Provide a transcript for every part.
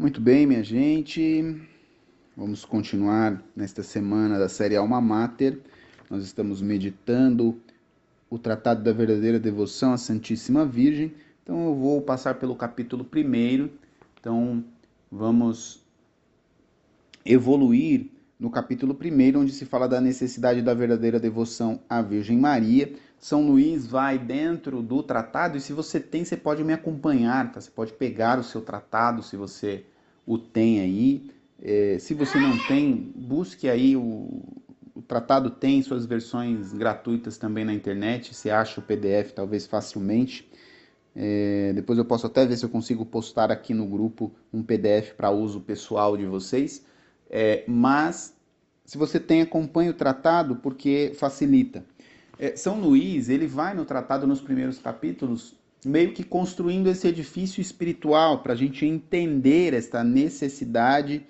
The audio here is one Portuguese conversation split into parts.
Muito bem, minha gente. Vamos continuar nesta semana da série Alma Mater. Nós estamos meditando o Tratado da Verdadeira Devoção à Santíssima Virgem. Então eu vou passar pelo capítulo primeiro. Então vamos evoluir no capítulo 1, onde se fala da necessidade da verdadeira devoção à Virgem Maria. São Luís vai dentro do tratado e se você tem, você pode me acompanhar, tá? Você pode pegar o seu tratado, se você o tem aí. É, se você não tem, busque aí o, o tratado tem suas versões gratuitas também na internet. Você acha o PDF talvez facilmente. É, depois eu posso até ver se eu consigo postar aqui no grupo um PDF para uso pessoal de vocês. É, mas se você tem, acompanhe o tratado porque facilita. É, São Luís, ele vai no tratado nos primeiros capítulos meio que construindo esse edifício espiritual para a gente entender esta necessidade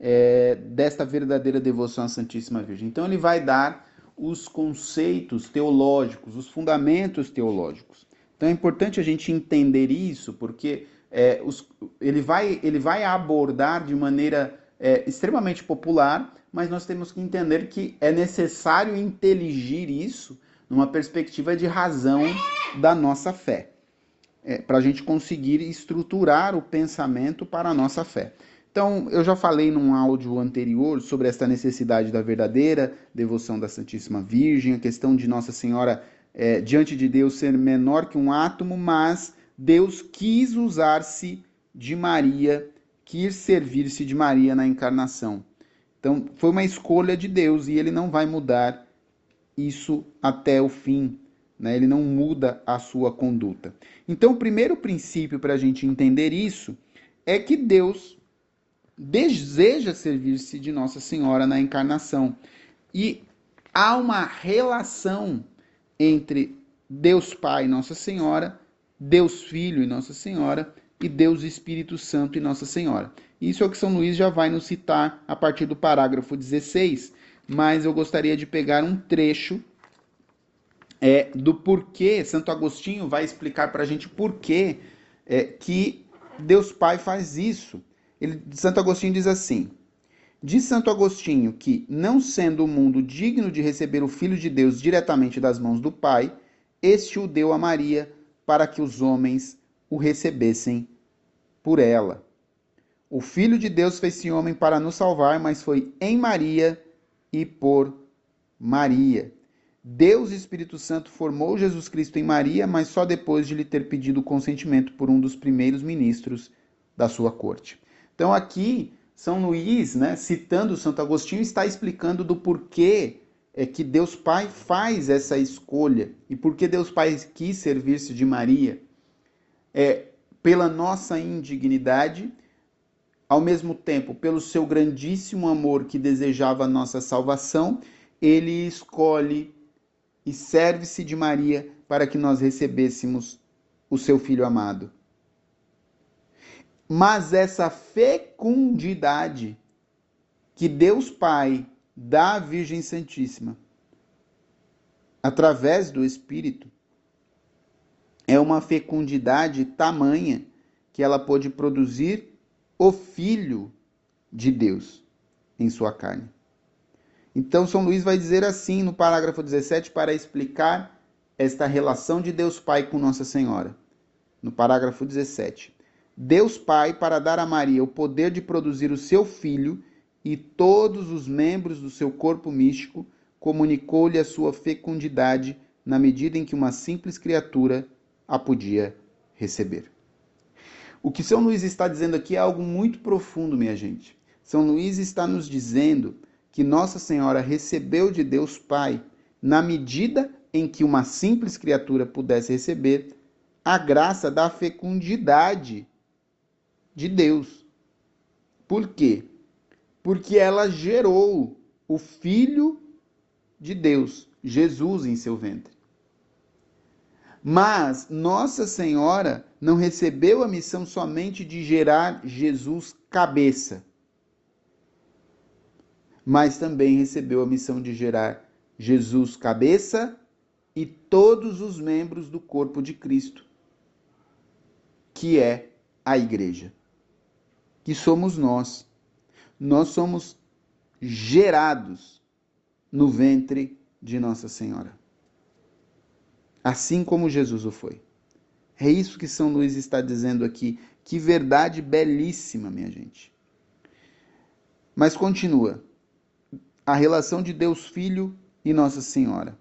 é, desta verdadeira devoção à Santíssima Virgem. Então ele vai dar os conceitos teológicos, os fundamentos teológicos. Então é importante a gente entender isso, porque é, os, ele, vai, ele vai abordar de maneira é, extremamente popular, mas nós temos que entender que é necessário inteligir isso numa perspectiva de razão da nossa fé, é, para a gente conseguir estruturar o pensamento para a nossa fé. Então, eu já falei num áudio anterior sobre esta necessidade da verdadeira devoção da Santíssima Virgem, a questão de Nossa Senhora é, diante de Deus ser menor que um átomo, mas Deus quis usar-se de Maria quis servir-se de Maria na encarnação. Então, foi uma escolha de Deus e ele não vai mudar isso até o fim. Né? Ele não muda a sua conduta. Então, o primeiro princípio para a gente entender isso é que Deus deseja servir-se de Nossa Senhora na encarnação. E há uma relação entre Deus Pai e Nossa Senhora, Deus Filho e Nossa Senhora, e Deus Espírito Santo e Nossa Senhora. Isso é o que São Luís já vai nos citar a partir do parágrafo 16, mas eu gostaria de pegar um trecho é, do porquê, Santo Agostinho vai explicar para a gente porquê é, que Deus Pai faz isso. Ele, Santo Agostinho diz assim: Diz Santo Agostinho que, não sendo o mundo digno de receber o Filho de Deus diretamente das mãos do Pai, este o deu a Maria para que os homens o recebessem por ela. O Filho de Deus fez-se homem para nos salvar, mas foi em Maria e por Maria. Deus Espírito Santo formou Jesus Cristo em Maria, mas só depois de lhe ter pedido consentimento por um dos primeiros ministros da sua corte. Então aqui São Luís, né, citando Santo Agostinho, está explicando do porquê é que Deus Pai faz essa escolha e por que Deus Pai quis servir-se de Maria é, pela nossa indignidade, ao mesmo tempo, pelo seu grandíssimo amor que desejava a nossa salvação, ele escolhe e serve-se de Maria para que nós recebêssemos o seu filho amado. Mas essa fecundidade que Deus Pai dá à Virgem Santíssima, através do Espírito, é uma fecundidade tamanha que ela pôde produzir o Filho de Deus em sua carne. Então, São Luís vai dizer assim no parágrafo 17 para explicar esta relação de Deus Pai com Nossa Senhora. No parágrafo 17. Deus Pai, para dar a Maria o poder de produzir o seu filho e todos os membros do seu corpo místico, comunicou-lhe a sua fecundidade na medida em que uma simples criatura a podia receber. O que São Luís está dizendo aqui é algo muito profundo, minha gente. São Luís está nos dizendo que Nossa Senhora recebeu de Deus Pai, na medida em que uma simples criatura pudesse receber, a graça da fecundidade de Deus. Por quê? Porque ela gerou o Filho de Deus, Jesus, em seu ventre. Mas Nossa Senhora não recebeu a missão somente de gerar Jesus cabeça, mas também recebeu a missão de gerar Jesus cabeça e todos os membros do corpo de Cristo, que é a igreja. que somos nós. Nós somos gerados no ventre de Nossa Senhora. Assim como Jesus o foi. É isso que São Luís está dizendo aqui. Que verdade belíssima, minha gente. Mas continua. A relação de Deus Filho e Nossa Senhora.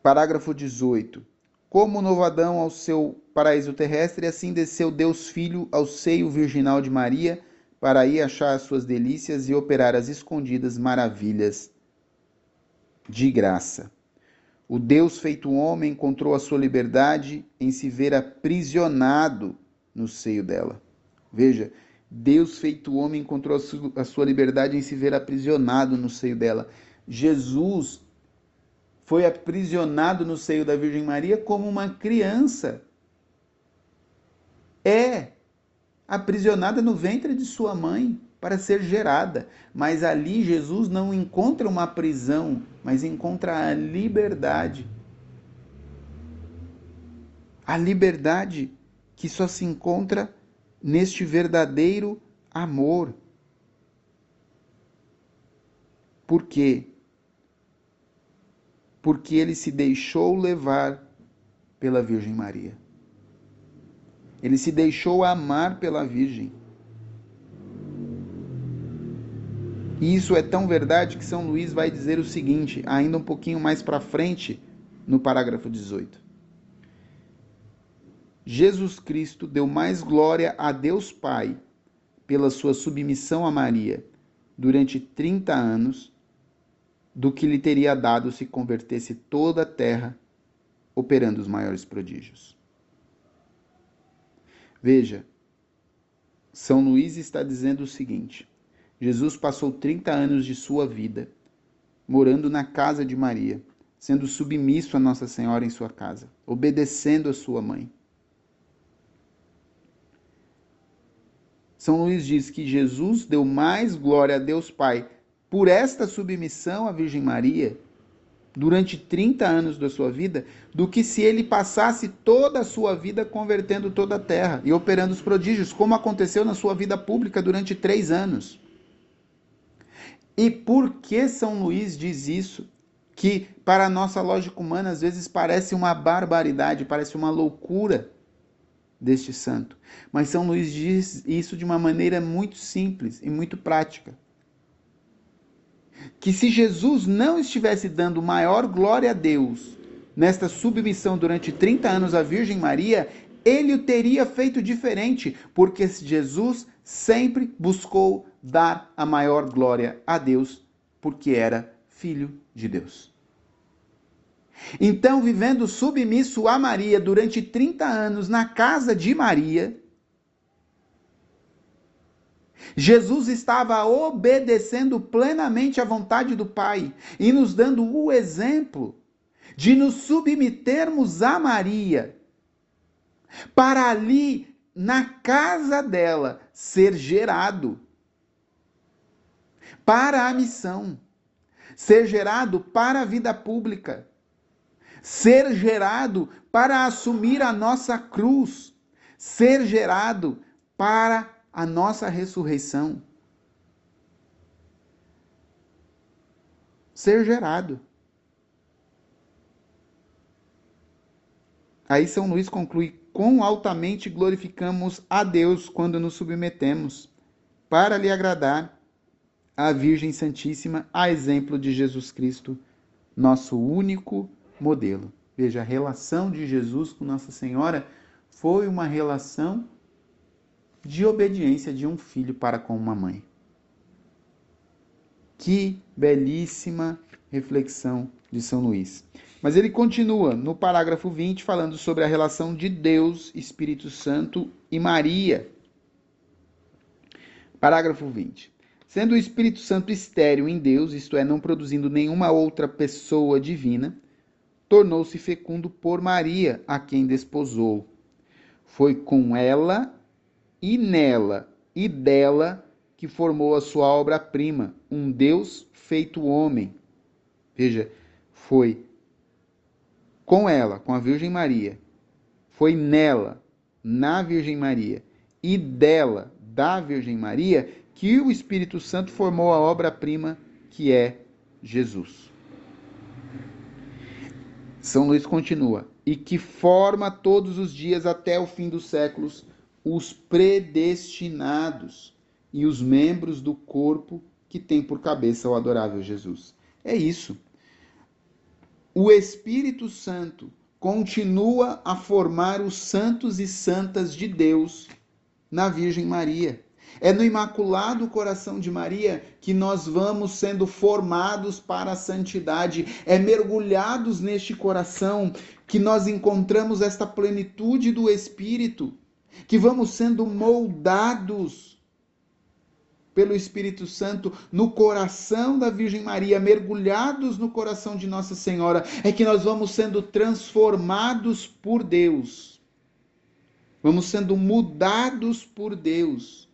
Parágrafo 18. Como o novo Adão ao seu paraíso terrestre, assim desceu Deus Filho ao seio virginal de Maria, para aí achar as suas delícias e operar as escondidas maravilhas de graça. O Deus feito homem encontrou a sua liberdade em se ver aprisionado no seio dela. Veja, Deus feito homem encontrou a sua liberdade em se ver aprisionado no seio dela. Jesus foi aprisionado no seio da Virgem Maria como uma criança. É aprisionada no ventre de sua mãe para ser gerada. Mas ali Jesus não encontra uma prisão, mas encontra a liberdade. A liberdade que só se encontra neste verdadeiro amor. Por quê? Porque ele se deixou levar pela Virgem Maria. Ele se deixou amar pela Virgem. E isso é tão verdade que São Luís vai dizer o seguinte, ainda um pouquinho mais para frente, no parágrafo 18. Jesus Cristo deu mais glória a Deus Pai pela sua submissão a Maria durante 30 anos do que lhe teria dado se convertesse toda a terra operando os maiores prodígios. Veja, São Luís está dizendo o seguinte: Jesus passou 30 anos de sua vida morando na casa de Maria, sendo submisso a Nossa Senhora em sua casa, obedecendo a sua mãe. São Luís diz que Jesus deu mais glória a Deus Pai por esta submissão à Virgem Maria durante 30 anos da sua vida do que se ele passasse toda a sua vida convertendo toda a terra e operando os prodígios, como aconteceu na sua vida pública durante três anos. E por que São Luís diz isso? Que para a nossa lógica humana às vezes parece uma barbaridade, parece uma loucura deste santo. Mas São Luís diz isso de uma maneira muito simples e muito prática. Que se Jesus não estivesse dando maior glória a Deus nesta submissão durante 30 anos à Virgem Maria, ele o teria feito diferente, porque Jesus sempre buscou dar a maior glória a Deus, porque era filho de Deus. Então, vivendo submisso a Maria durante 30 anos na casa de Maria, Jesus estava obedecendo plenamente à vontade do Pai e nos dando o exemplo de nos submetermos a Maria, para ali, na casa dela, ser gerado para a missão, ser gerado para a vida pública, ser gerado para assumir a nossa cruz, ser gerado para a nossa ressurreição. Ser gerado. Aí São Luís conclui: quão altamente glorificamos a Deus quando nos submetemos para lhe agradar a Virgem Santíssima, a exemplo de Jesus Cristo, nosso único modelo. Veja, a relação de Jesus com Nossa Senhora foi uma relação de obediência de um filho para com uma mãe. Que belíssima reflexão de São Luís. Mas ele continua no parágrafo 20 falando sobre a relação de Deus, Espírito Santo e Maria. Parágrafo 20. Sendo o Espírito Santo estéril em Deus, isto é, não produzindo nenhuma outra pessoa divina, tornou-se fecundo por Maria, a quem desposou. Foi com ela e nela e dela que formou a sua obra-prima, um Deus feito homem. Veja, foi com ela, com a Virgem Maria, foi nela, na Virgem Maria e dela, da Virgem Maria, que o Espírito Santo formou a obra-prima que é Jesus. São Luís continua: e que forma todos os dias até o fim dos séculos os predestinados e os membros do corpo que tem por cabeça o adorável Jesus. É isso. O Espírito Santo continua a formar os santos e santas de Deus na Virgem Maria. É no Imaculado Coração de Maria que nós vamos sendo formados para a santidade. É mergulhados neste coração que nós encontramos esta plenitude do Espírito, que vamos sendo moldados pelo Espírito Santo no coração da Virgem Maria, mergulhados no coração de Nossa Senhora, é que nós vamos sendo transformados por Deus. Vamos sendo mudados por Deus.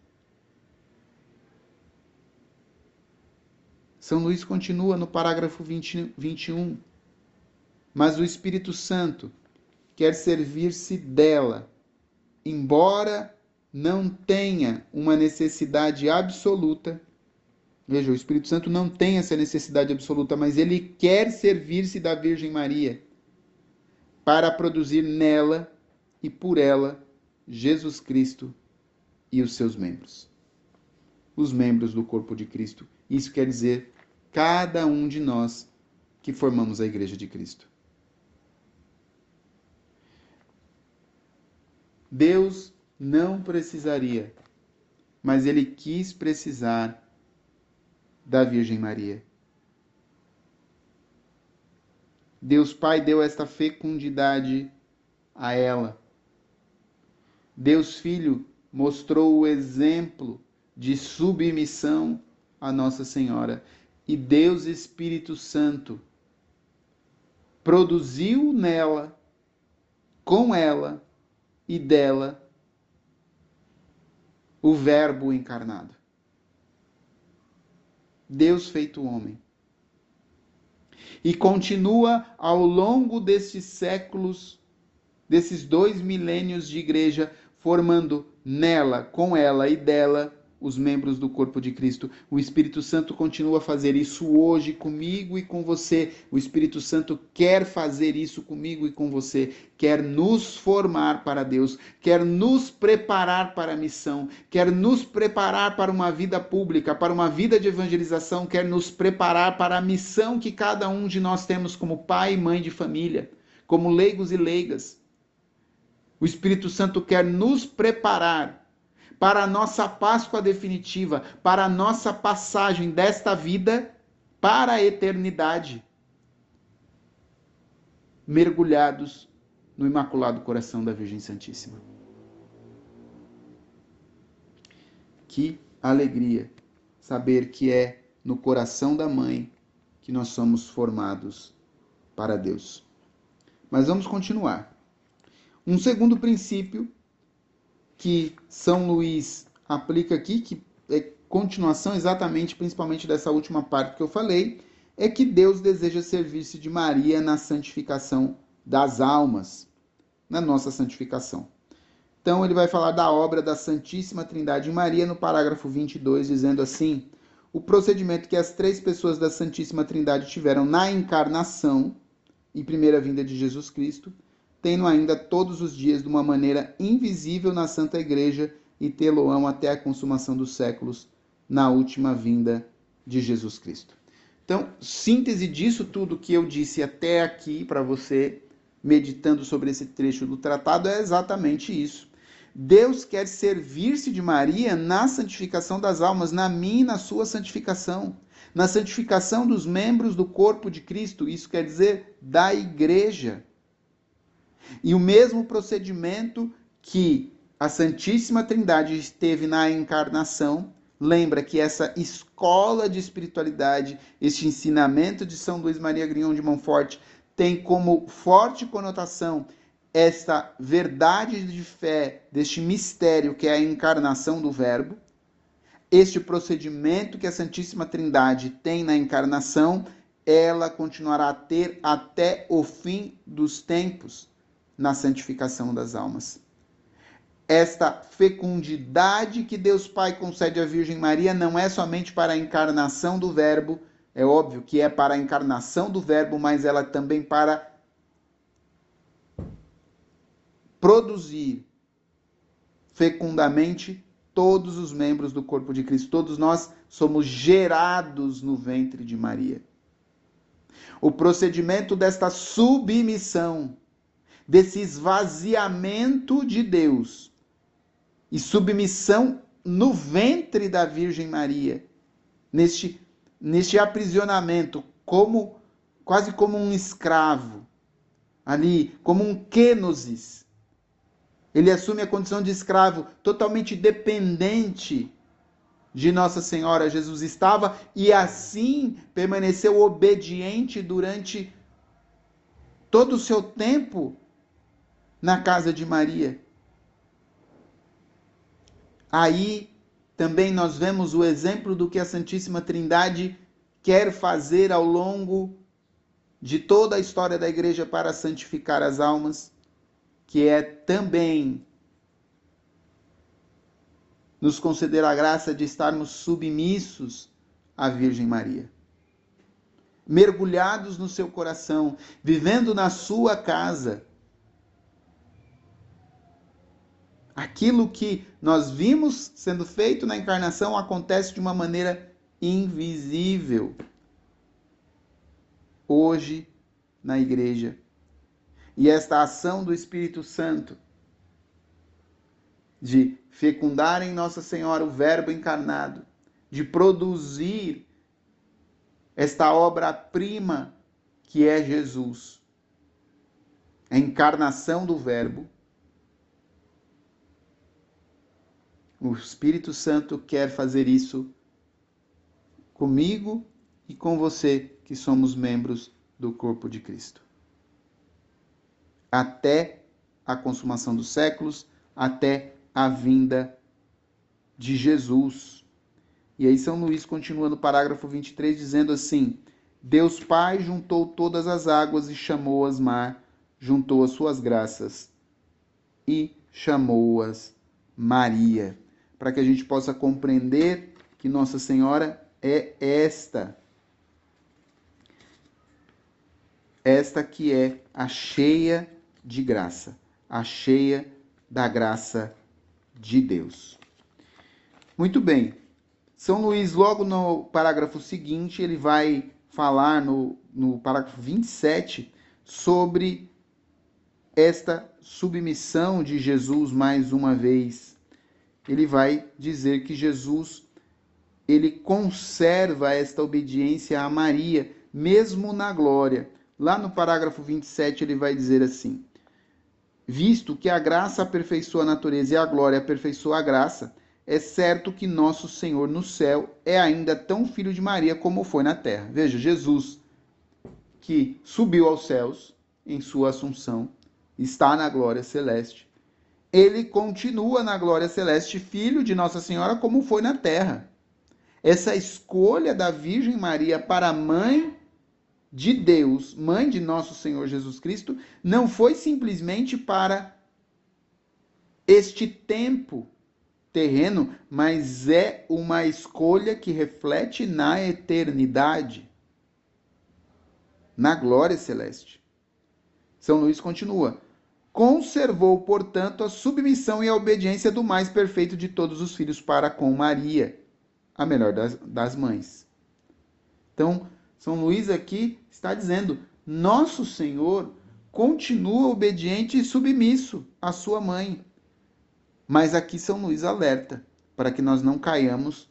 São Luís continua no parágrafo 20, 21. Mas o Espírito Santo quer servir-se dela, embora não tenha uma necessidade absoluta. Veja, o Espírito Santo não tem essa necessidade absoluta, mas ele quer servir-se da Virgem Maria para produzir nela e por ela Jesus Cristo e os seus membros. Os membros do corpo de Cristo. Isso quer dizer cada um de nós que formamos a Igreja de Cristo. Deus não precisaria, mas ele quis precisar da Virgem Maria. Deus Pai deu esta fecundidade a ela. Deus Filho mostrou o exemplo de submissão a Nossa Senhora. E Deus Espírito Santo produziu nela, com ela e dela, o Verbo encarnado. Deus feito homem. E continua ao longo destes séculos, desses dois milênios de igreja, formando nela, com ela e dela os membros do corpo de Cristo. O Espírito Santo continua a fazer isso hoje comigo e com você. O Espírito Santo quer fazer isso comigo e com você. Quer nos formar para Deus, quer nos preparar para a missão, quer nos preparar para uma vida pública, para uma vida de evangelização, quer nos preparar para a missão que cada um de nós temos como pai e mãe de família, como leigos e leigas. O Espírito Santo quer nos preparar para a nossa Páscoa definitiva, para a nossa passagem desta vida para a eternidade, mergulhados no Imaculado Coração da Virgem Santíssima. Que alegria saber que é no coração da mãe que nós somos formados para Deus. Mas vamos continuar. Um segundo princípio que São Luís aplica aqui, que é continuação exatamente, principalmente dessa última parte que eu falei, é que Deus deseja servir-se de Maria na santificação das almas, na nossa santificação. Então ele vai falar da obra da Santíssima Trindade Maria no parágrafo 22, dizendo assim: o procedimento que as três pessoas da Santíssima Trindade tiveram na encarnação e primeira vinda de Jesus Cristo tendo ainda todos os dias de uma maneira invisível na Santa Igreja e tê-lo-ão até a consumação dos séculos, na última vinda de Jesus Cristo. Então, síntese disso tudo que eu disse até aqui para você, meditando sobre esse trecho do tratado, é exatamente isso. Deus quer servir-se de Maria na santificação das almas, na minha e na sua santificação, na santificação dos membros do corpo de Cristo, isso quer dizer da igreja. E o mesmo procedimento que a Santíssima Trindade esteve na encarnação, lembra que essa escola de espiritualidade, este ensinamento de São Luís Maria Grignon de Montfort, tem como forte conotação esta verdade de fé, deste mistério que é a encarnação do Verbo. Este procedimento que a Santíssima Trindade tem na encarnação, ela continuará a ter até o fim dos tempos na santificação das almas. esta fecundidade que Deus Pai concede à Virgem Maria não é somente para a encarnação do Verbo, é óbvio que é para a encarnação do Verbo, mas ela também para produzir fecundamente todos os membros do corpo de Cristo. Todos nós somos gerados no ventre de Maria. O procedimento desta submissão, desse esvaziamento de Deus e submissão no ventre da Virgem Maria, neste, neste aprisionamento, como quase como um escravo, ali, como um kenosis. Ele assume a condição de escravo, totalmente dependente de Nossa Senhora. Jesus estava e assim permaneceu obediente durante todo o seu tempo na casa de Maria. Aí também nós vemos o exemplo do que a Santíssima Trindade quer fazer ao longo de toda a história da igreja para santificar as almas, que é também nos conceder a graça de estarmos submissos à Virgem Maria. Mergulhados no seu coração, vivendo na sua casa, Aquilo que nós vimos sendo feito na encarnação acontece de uma maneira invisível. Hoje, na igreja. E esta ação do Espírito Santo de fecundar em Nossa Senhora o Verbo encarnado, de produzir esta obra-prima que é Jesus, a encarnação do Verbo, O Espírito Santo quer fazer isso comigo e com você, que somos membros do corpo de Cristo. Até a consumação dos séculos, até a vinda de Jesus. E aí São Luís continua no parágrafo 23 dizendo assim: Deus Pai juntou todas as águas e chamou-as mar, juntou as suas graças e chamou-as Maria para que a gente possa compreender que Nossa Senhora é esta. Esta que é a cheia de graça, a cheia da graça de Deus. Muito bem. São Luís, logo no parágrafo seguinte, ele vai falar no, no parágrafo 27 sobre esta submissão de Jesus mais uma vez ele vai dizer que Jesus ele conserva esta obediência a Maria, mesmo na glória. Lá no parágrafo 27 ele vai dizer assim: Visto que a graça aperfeiçoa a natureza e a glória aperfeiçoa a graça, é certo que nosso Senhor no céu é ainda tão filho de Maria como foi na terra. Veja, Jesus, que subiu aos céus em sua assunção, está na glória celeste, ele continua na glória celeste, filho de Nossa Senhora, como foi na terra. Essa escolha da Virgem Maria para mãe de Deus, mãe de nosso Senhor Jesus Cristo, não foi simplesmente para este tempo terreno, mas é uma escolha que reflete na eternidade, na glória celeste. São Luís continua: conservou, portanto, a submissão e a obediência do mais perfeito de todos os filhos para com Maria, a melhor das, das mães. Então, São Luís aqui está dizendo: Nosso Senhor continua obediente e submisso à sua mãe. Mas aqui São Luís alerta para que nós não caiamos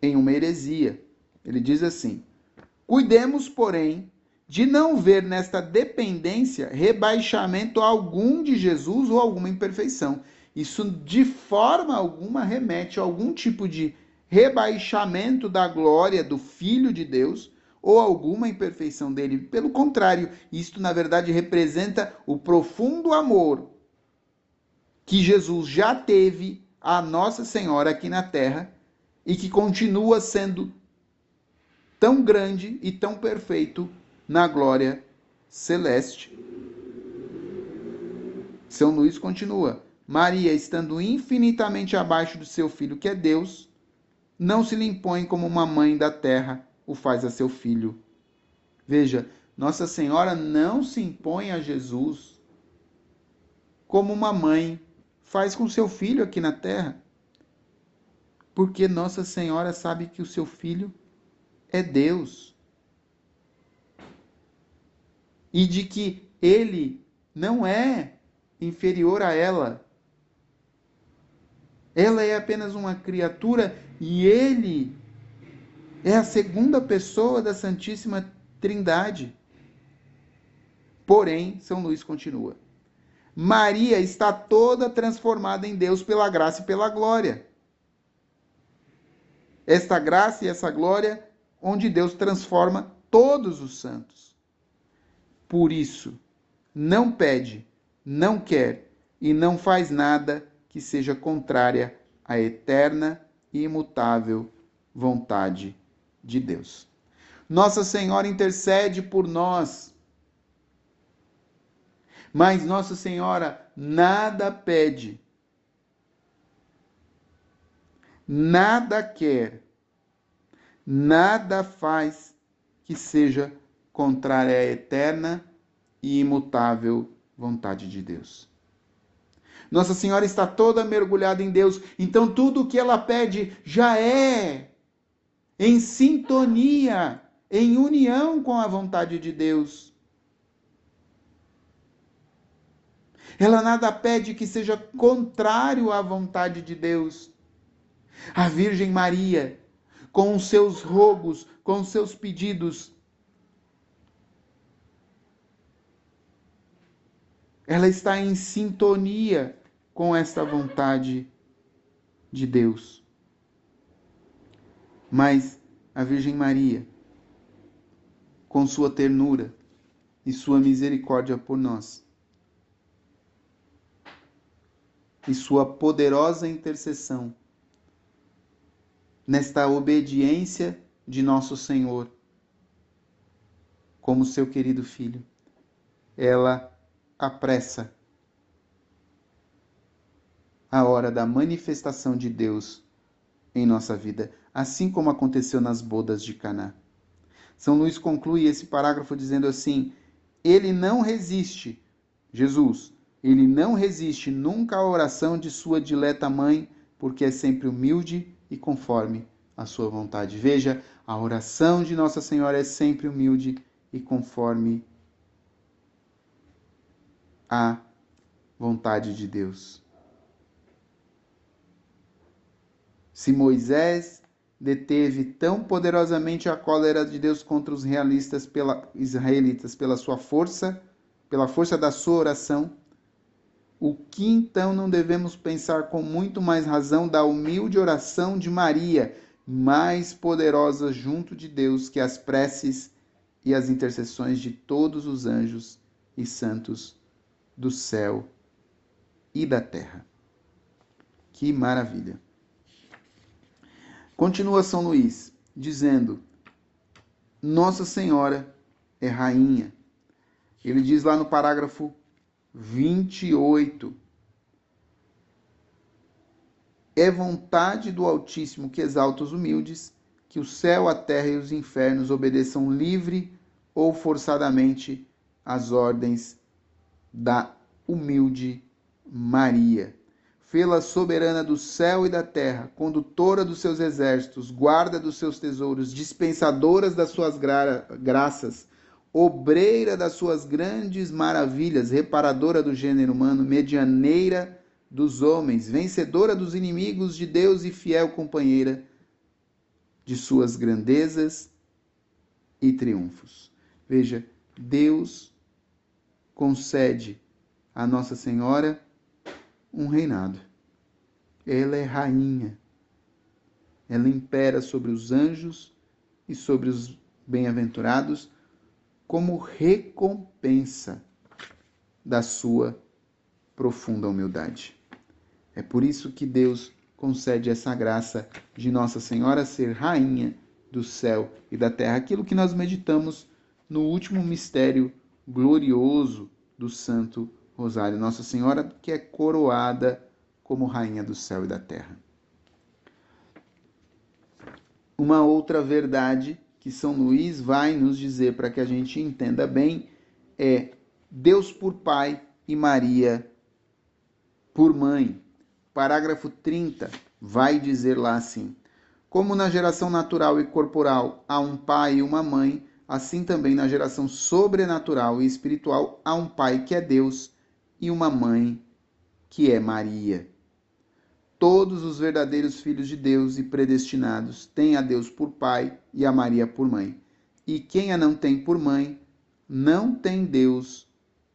em uma heresia. Ele diz assim: Cuidemos, porém, de não ver nesta dependência rebaixamento algum de Jesus ou alguma imperfeição. Isso de forma alguma remete a algum tipo de rebaixamento da glória do Filho de Deus ou alguma imperfeição dele. Pelo contrário, isto na verdade representa o profundo amor que Jesus já teve a Nossa Senhora aqui na terra e que continua sendo tão grande e tão perfeito na glória celeste. São Luís continua: Maria, estando infinitamente abaixo do seu filho, que é Deus, não se lhe impõe como uma mãe da terra o faz a seu filho. Veja, Nossa Senhora não se impõe a Jesus como uma mãe faz com seu filho aqui na terra. Porque Nossa Senhora sabe que o seu filho é Deus. E de que ele não é inferior a ela. Ela é apenas uma criatura e ele é a segunda pessoa da Santíssima Trindade. Porém, São Luís continua. Maria está toda transformada em Deus pela graça e pela glória. Esta graça e essa glória, onde Deus transforma todos os santos. Por isso, não pede, não quer e não faz nada que seja contrária à eterna e imutável vontade de Deus. Nossa Senhora intercede por nós mas Nossa Senhora nada pede, nada quer, nada faz que seja contrária à eterna e imutável vontade de Deus. Nossa Senhora está toda mergulhada em Deus, então tudo o que ela pede já é em sintonia, em união com a vontade de Deus. Ela nada pede que seja contrário à vontade de Deus. A Virgem Maria, com os seus rogos, com os seus pedidos, ela está em sintonia com esta vontade de Deus. Mas a Virgem Maria, com sua ternura e sua misericórdia por nós, e sua poderosa intercessão. Nesta obediência de nosso Senhor, como seu querido filho, ela apressa a hora da manifestação de Deus em nossa vida, assim como aconteceu nas bodas de Caná. São Luís conclui esse parágrafo dizendo assim: ele não resiste, Jesus, ele não resiste nunca à oração de sua dileta mãe, porque é sempre humilde e conforme a sua vontade. Veja, a oração de Nossa Senhora é sempre humilde e conforme a vontade de Deus. Se Moisés deteve tão poderosamente a cólera de Deus contra os realistas pela, israelitas pela sua força, pela força da sua oração, o que então não devemos pensar com muito mais razão da humilde oração de Maria, mais poderosa junto de Deus que as preces e as intercessões de todos os anjos e santos do céu e da terra. Que maravilha! Continua São Luís dizendo: Nossa Senhora é rainha. Ele diz lá no parágrafo 28. É vontade do Altíssimo que exalta os humildes, que o céu, a terra e os infernos obedeçam livre ou forçadamente às ordens da humilde Maria. Fê-la soberana do céu e da terra, condutora dos seus exércitos, guarda dos seus tesouros, dispensadoras das suas gra graças, obreira das suas grandes maravilhas, reparadora do gênero humano, medianeira dos homens, vencedora dos inimigos de Deus e fiel companheira de suas grandezas e triunfos. Veja, Deus concede a Nossa Senhora um reinado. Ela é rainha. Ela impera sobre os anjos e sobre os bem-aventurados como recompensa da sua profunda humildade. É por isso que Deus concede essa graça de Nossa Senhora ser rainha do céu e da terra, aquilo que nós meditamos no último mistério glorioso do Santo rosário Nossa Senhora, que é coroada como rainha do céu e da terra. Uma outra verdade que São Luís vai nos dizer para que a gente entenda bem é Deus por Pai e Maria por Mãe. Parágrafo 30 vai dizer lá assim: Como na geração natural e corporal há um pai e uma mãe, assim também na geração sobrenatural e espiritual há um pai que é Deus e uma mãe que é Maria. Todos os verdadeiros filhos de Deus e predestinados têm a Deus por pai e a Maria por mãe. E quem a não tem por mãe, não tem Deus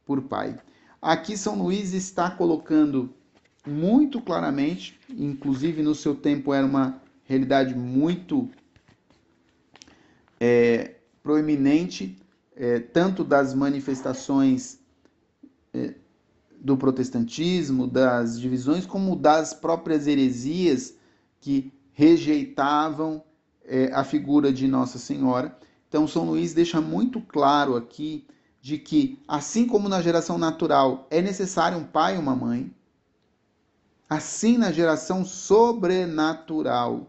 por pai. Aqui São Luís está colocando muito claramente, inclusive no seu tempo era uma realidade muito é, proeminente, é, tanto das manifestações é, do protestantismo, das divisões, como das próprias heresias que rejeitavam é, a figura de Nossa Senhora. Então, São Luís deixa muito claro aqui de que, assim como na geração natural é necessário um pai e uma mãe, assim na geração sobrenatural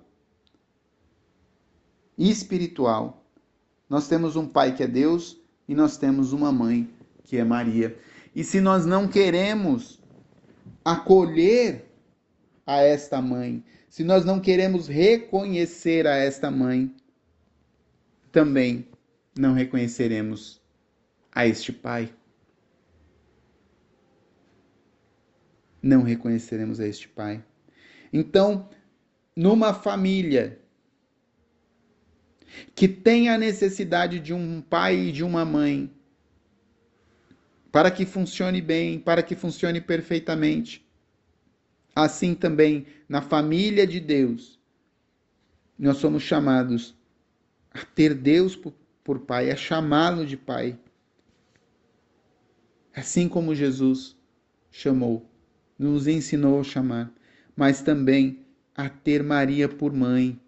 e espiritual, nós temos um pai que é Deus e nós temos uma mãe que é Maria. E se nós não queremos acolher a esta mãe, se nós não queremos reconhecer a esta mãe, também não reconheceremos a este pai. Não reconheceremos a este pai. Então, numa família que tem a necessidade de um pai e de uma mãe, para que funcione bem, para que funcione perfeitamente. Assim também, na família de Deus, nós somos chamados a ter Deus por, Pai, a chamá-lo de Pai. Assim como Jesus chamou, nos ensinou a chamar, mas também a ter Maria por mãe.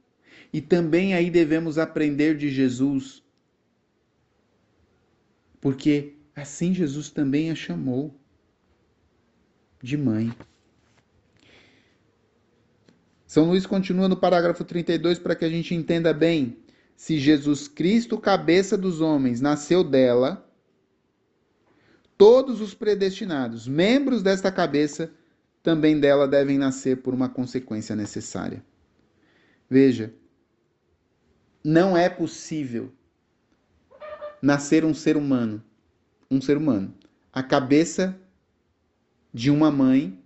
E também aí devemos aprender de Jesus, porque Assim Jesus também a chamou de mãe. São Luís continua no parágrafo 32 para que a gente entenda bem. Se Jesus Cristo, cabeça dos homens, nasceu dela, todos os predestinados, membros desta cabeça, também dela devem nascer por uma consequência necessária. Veja, não é possível nascer um ser humano um ser humano, a cabeça de uma mãe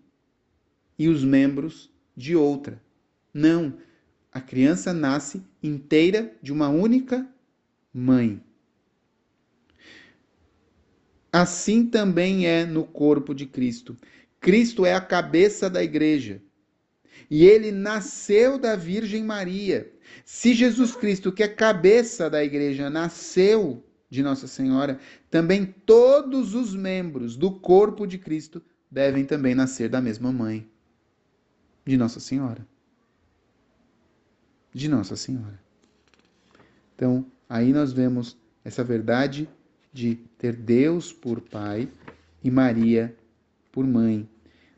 e os membros de outra. Não, a criança nasce inteira de uma única mãe. Assim também é no corpo de Cristo. Cristo é a cabeça da igreja. E ele nasceu da Virgem Maria. Se Jesus Cristo, que é cabeça da igreja, nasceu de Nossa Senhora, também todos os membros do corpo de Cristo devem também nascer da mesma mãe de Nossa Senhora. De Nossa Senhora. Então, aí nós vemos essa verdade de ter Deus por pai e Maria por mãe.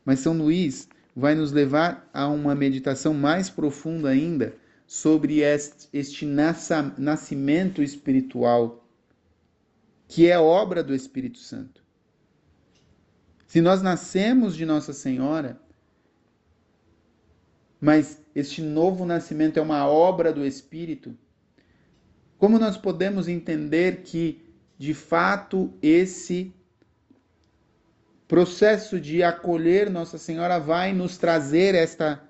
Mas São Luís vai nos levar a uma meditação mais profunda ainda sobre este, este nascimento espiritual que é obra do Espírito Santo. Se nós nascemos de Nossa Senhora, mas este novo nascimento é uma obra do Espírito, como nós podemos entender que, de fato, esse processo de acolher Nossa Senhora vai nos trazer esta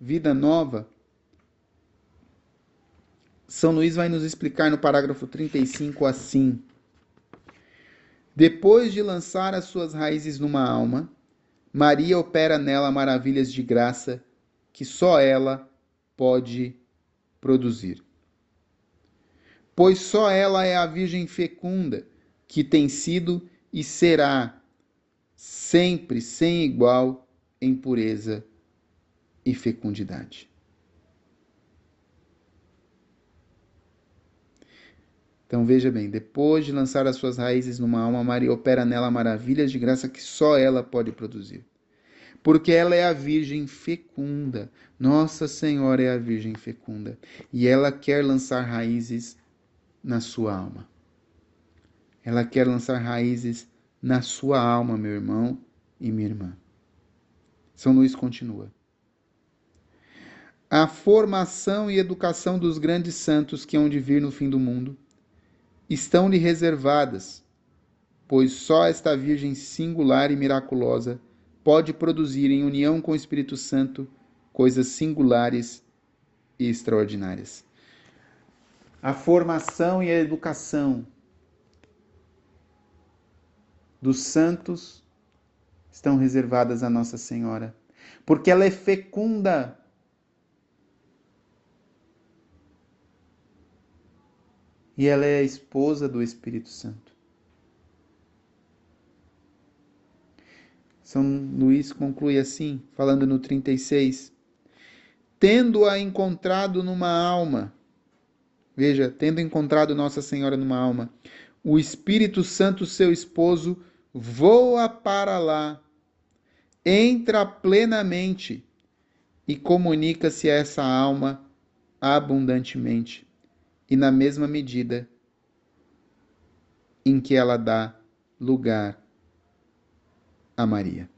vida nova? São Luís vai nos explicar no parágrafo 35 assim: depois de lançar as suas raízes numa alma, Maria opera nela maravilhas de graça que só ela pode produzir. Pois só ela é a Virgem fecunda, que tem sido e será sempre sem igual em pureza e fecundidade. Então veja bem, depois de lançar as suas raízes numa alma, Maria opera nela maravilhas de graça que só ela pode produzir. Porque ela é a Virgem fecunda. Nossa Senhora é a Virgem fecunda. E ela quer lançar raízes na sua alma. Ela quer lançar raízes na sua alma, meu irmão e minha irmã. São Luís continua. A formação e educação dos grandes santos que hão de vir no fim do mundo estão-lhe reservadas, pois só esta Virgem singular e miraculosa pode produzir, em união com o Espírito Santo, coisas singulares e extraordinárias. A formação e a educação dos santos estão reservadas a Nossa Senhora, porque ela é fecunda e ela é a esposa do Espírito Santo. São Luís conclui assim, falando no 36. Tendo-a encontrado numa alma, veja, tendo encontrado Nossa Senhora numa alma, o Espírito Santo, seu esposo, voa para lá, entra plenamente e comunica-se a essa alma abundantemente e na mesma medida em que ela dá lugar a Maria.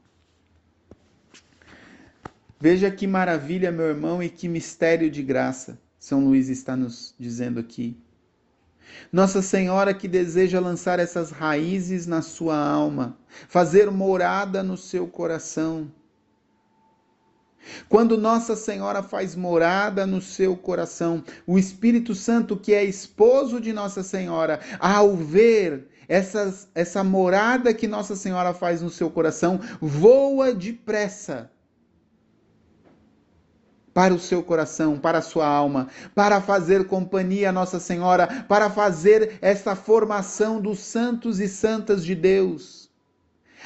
Veja que maravilha, meu irmão, e que mistério de graça São Luís está nos dizendo aqui. Nossa Senhora que deseja lançar essas raízes na sua alma, fazer morada no seu coração. Quando Nossa Senhora faz morada no seu coração, o Espírito Santo, que é esposo de Nossa Senhora, ao ver essas, essa morada que Nossa Senhora faz no seu coração, voa depressa para o seu coração, para a sua alma, para fazer companhia a Nossa Senhora, para fazer essa formação dos santos e santas de Deus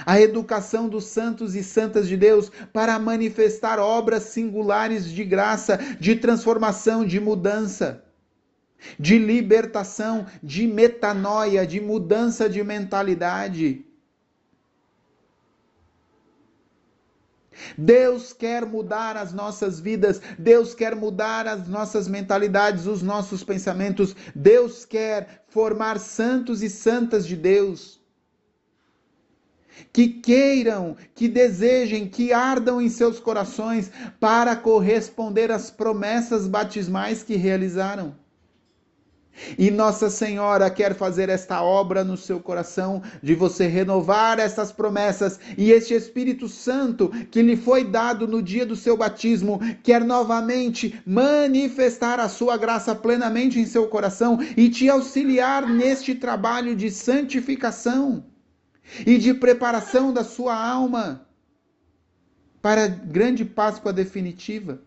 a educação dos santos e santas de Deus para manifestar obras singulares de graça, de transformação, de mudança, de libertação, de metanoia, de mudança de mentalidade. Deus quer mudar as nossas vidas, Deus quer mudar as nossas mentalidades, os nossos pensamentos, Deus quer formar santos e santas de Deus que queiram, que desejem, que ardam em seus corações para corresponder às promessas batismais que realizaram. E Nossa Senhora quer fazer esta obra no seu coração, de você renovar essas promessas, e este Espírito Santo que lhe foi dado no dia do seu batismo, quer novamente manifestar a sua graça plenamente em seu coração e te auxiliar neste trabalho de santificação e de preparação da sua alma para a grande Páscoa definitiva.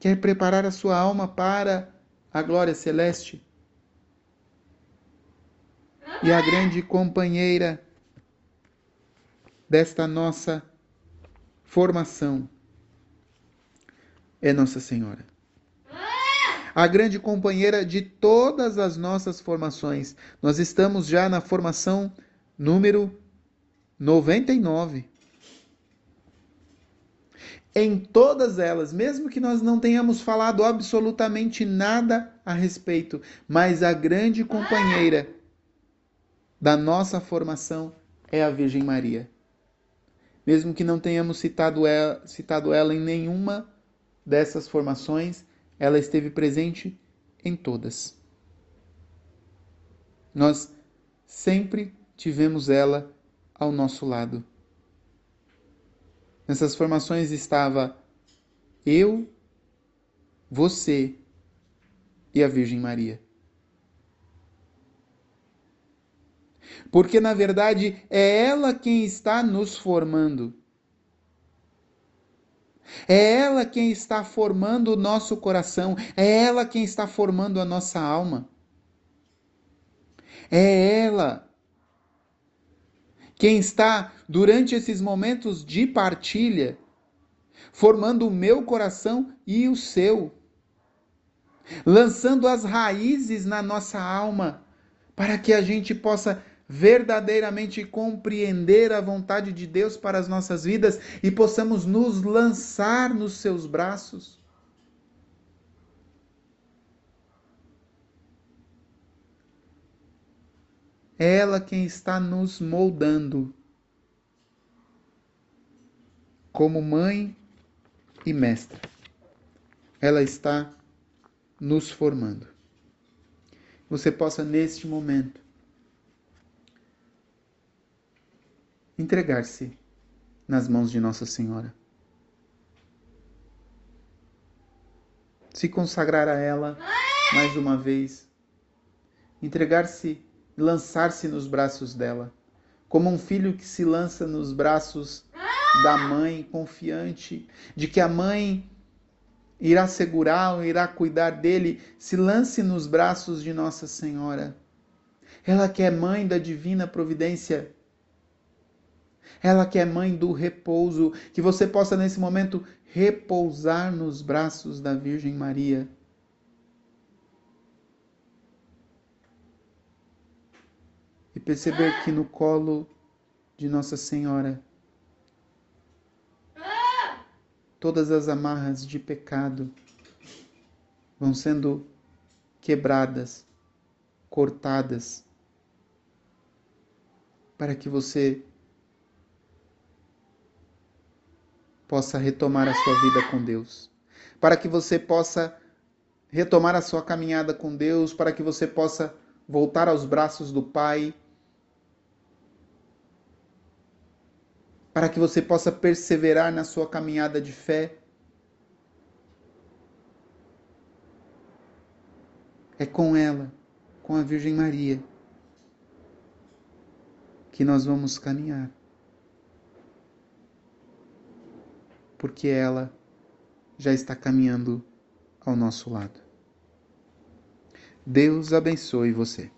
Quer preparar a sua alma para a glória celeste. E a grande companheira desta nossa formação é Nossa Senhora a grande companheira de todas as nossas formações. Nós estamos já na formação número 99. Em todas elas, mesmo que nós não tenhamos falado absolutamente nada a respeito, mas a grande companheira da nossa formação é a Virgem Maria. Mesmo que não tenhamos citado ela, citado ela em nenhuma dessas formações, ela esteve presente em todas. Nós sempre tivemos ela ao nosso lado. Nessas formações estava eu, você e a Virgem Maria. Porque, na verdade, é ela quem está nos formando. É ela quem está formando o nosso coração, é ela quem está formando a nossa alma. É ela quem está, durante esses momentos de partilha, formando o meu coração e o seu. lançando as raízes na nossa alma, para que a gente possa verdadeiramente compreender a vontade de Deus para as nossas vidas e possamos nos lançar nos seus braços. É ela quem está nos moldando como mãe e mestra. Ela está nos formando. Você possa, neste momento, entregar-se nas mãos de Nossa Senhora. Se consagrar a ela mais uma vez. Entregar-se lançar-se nos braços dela, como um filho que se lança nos braços da mãe, confiante de que a mãe irá segurá-lo, irá cuidar dele, se lance nos braços de Nossa Senhora. Ela que é mãe da divina providência, ela que é mãe do repouso, que você possa nesse momento repousar nos braços da Virgem Maria. E perceber que no colo de Nossa Senhora todas as amarras de pecado vão sendo quebradas, cortadas, para que você possa retomar a sua vida com Deus, para que você possa retomar a sua caminhada com Deus, para que você possa voltar aos braços do Pai, para que você possa perseverar na sua caminhada de fé. É com ela, com a Virgem Maria, que nós vamos caminhar. porque ela já está caminhando ao nosso lado. Deus abençoe você.